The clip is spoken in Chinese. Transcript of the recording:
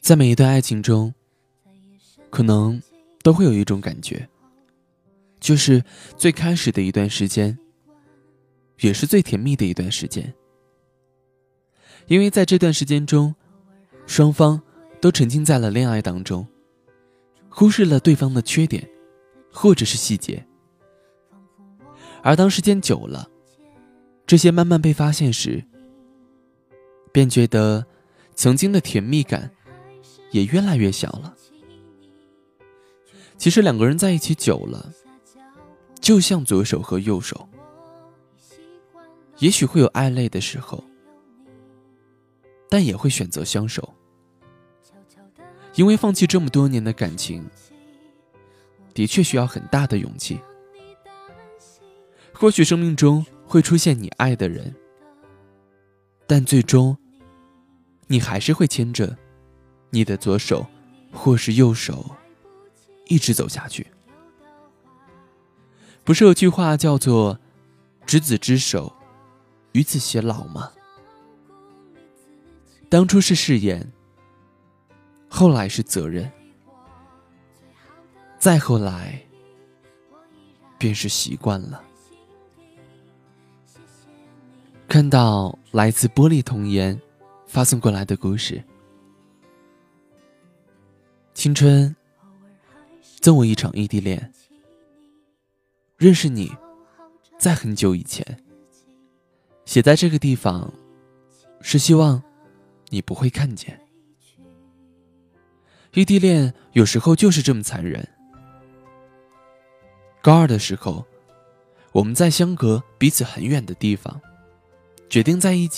在每一段爱情中，可能都会有一种感觉，就是最开始的一段时间，也是最甜蜜的一段时间，因为在这段时间中，双方都沉浸在了恋爱当中，忽视了对方的缺点，或者是细节，而当时间久了，这些慢慢被发现时，便觉得曾经的甜蜜感。也越来越小了。其实两个人在一起久了，就像左手和右手，也许会有爱累的时候，但也会选择相守。因为放弃这么多年的感情，的确需要很大的勇气。或许生命中会出现你爱的人，但最终，你还是会牵着。你的左手，或是右手，一直走下去。不是有句话叫做“执子之手，与子偕老”吗？当初是誓言，后来是责任，再后来，便是习惯了。看到来自玻璃童言发送过来的故事。青春，赠我一场异地恋。认识你，在很久以前。写在这个地方，是希望你不会看见。异地恋有时候就是这么残忍。高二的时候，我们在相隔彼此很远的地方，决定在一起。